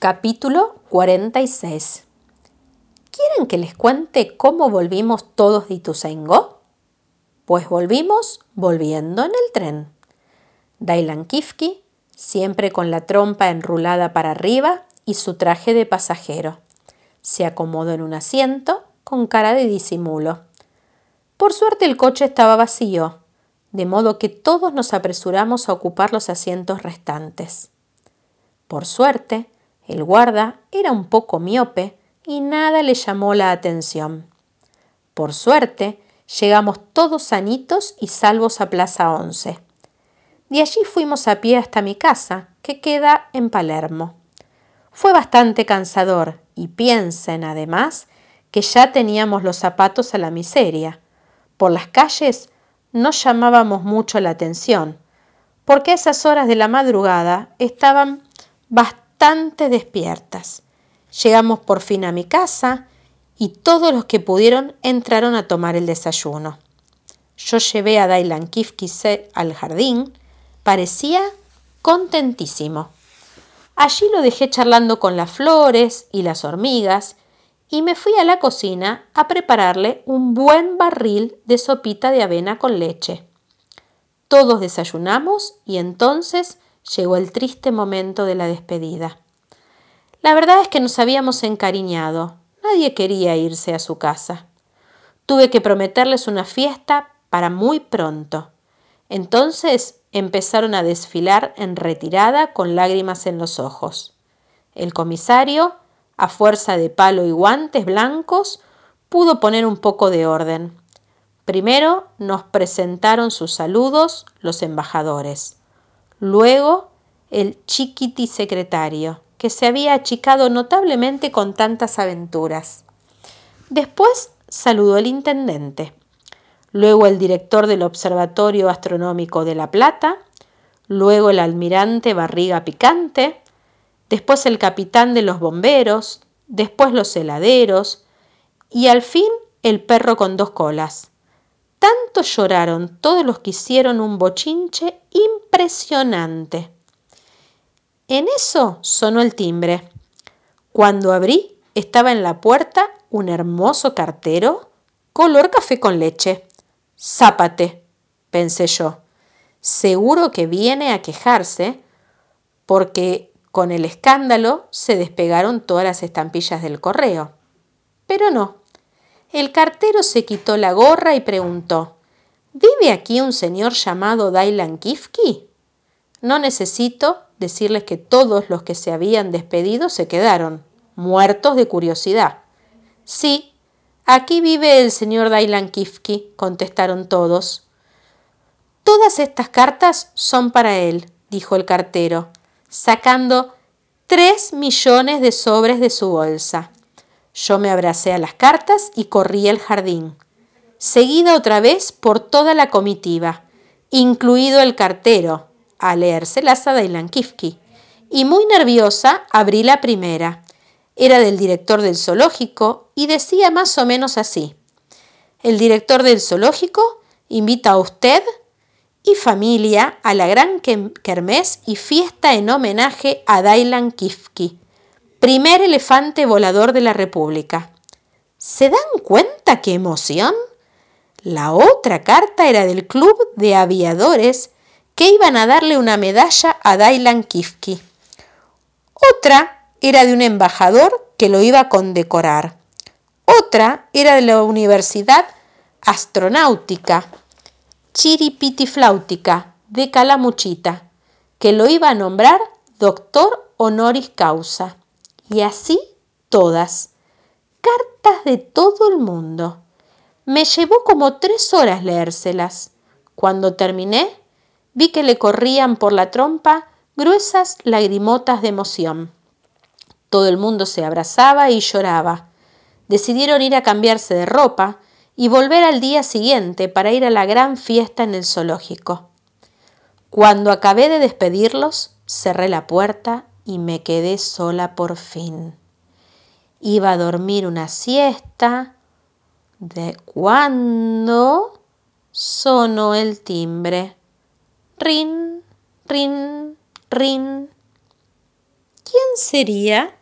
Capítulo 46 ¿Quieren que les cuente cómo volvimos todos de Ituzaingó? Pues volvimos volviendo en el tren. Dailan Kifki, siempre con la trompa enrulada para arriba y su traje de pasajero. Se acomodó en un asiento con cara de disimulo. Por suerte el coche estaba vacío, de modo que todos nos apresuramos a ocupar los asientos restantes. Por suerte, el guarda era un poco miope y nada le llamó la atención. Por suerte, llegamos todos sanitos y salvos a Plaza 11. De allí fuimos a pie hasta mi casa, que queda en Palermo. Fue bastante cansador y piensen además que ya teníamos los zapatos a la miseria. Por las calles no llamábamos mucho la atención, porque a esas horas de la madrugada estaban bastante despiertas. Llegamos por fin a mi casa y todos los que pudieron entraron a tomar el desayuno. Yo llevé a Dailan Kifkise al jardín, parecía contentísimo. Allí lo dejé charlando con las flores y las hormigas y me fui a la cocina a prepararle un buen barril de sopita de avena con leche. Todos desayunamos y entonces llegó el triste momento de la despedida. La verdad es que nos habíamos encariñado. Nadie quería irse a su casa. Tuve que prometerles una fiesta para muy pronto. Entonces empezaron a desfilar en retirada con lágrimas en los ojos. El comisario, a fuerza de palo y guantes blancos, pudo poner un poco de orden. Primero nos presentaron sus saludos los embajadores. Luego el chiquiti secretario, que se había achicado notablemente con tantas aventuras. Después saludó el intendente. Luego el director del Observatorio Astronómico de La Plata, luego el almirante Barriga Picante, después el capitán de los bomberos, después los heladeros. Y al fin el perro con dos colas. Tanto lloraron todos los que hicieron un bochinche impresionante. En eso sonó el timbre. Cuando abrí, estaba en la puerta un hermoso cartero color café con leche. Zápate, pensé yo. Seguro que viene a quejarse porque con el escándalo se despegaron todas las estampillas del correo. Pero no. El cartero se quitó la gorra y preguntó, ¿Vive aquí un señor llamado Dailan Kifki? No necesito decirles que todos los que se habían despedido se quedaron, muertos de curiosidad. Sí, Aquí vive el señor Dailan Kifki, contestaron todos. Todas estas cartas son para él, dijo el cartero, sacando tres millones de sobres de su bolsa. Yo me abracé a las cartas y corrí al jardín, seguida otra vez por toda la comitiva, incluido el cartero, a leérselas a Dailan Kifki, y muy nerviosa abrí la primera era del director del zoológico y decía más o menos así. El director del zoológico invita a usted y familia a la gran kermés y fiesta en homenaje a Dailan Kifki, primer elefante volador de la República. ¿Se dan cuenta qué emoción? La otra carta era del club de aviadores que iban a darle una medalla a Dailan Kifki. Otra era de un embajador que lo iba a condecorar. Otra era de la Universidad Astronáutica Chiripitifláutica de Calamuchita, que lo iba a nombrar doctor honoris causa. Y así todas. Cartas de todo el mundo. Me llevó como tres horas leérselas. Cuando terminé, vi que le corrían por la trompa gruesas lagrimotas de emoción. Todo el mundo se abrazaba y lloraba. Decidieron ir a cambiarse de ropa y volver al día siguiente para ir a la gran fiesta en el zoológico. Cuando acabé de despedirlos, cerré la puerta y me quedé sola por fin. Iba a dormir una siesta de cuando sonó el timbre. Rin, rin, rin. ¿Quién sería?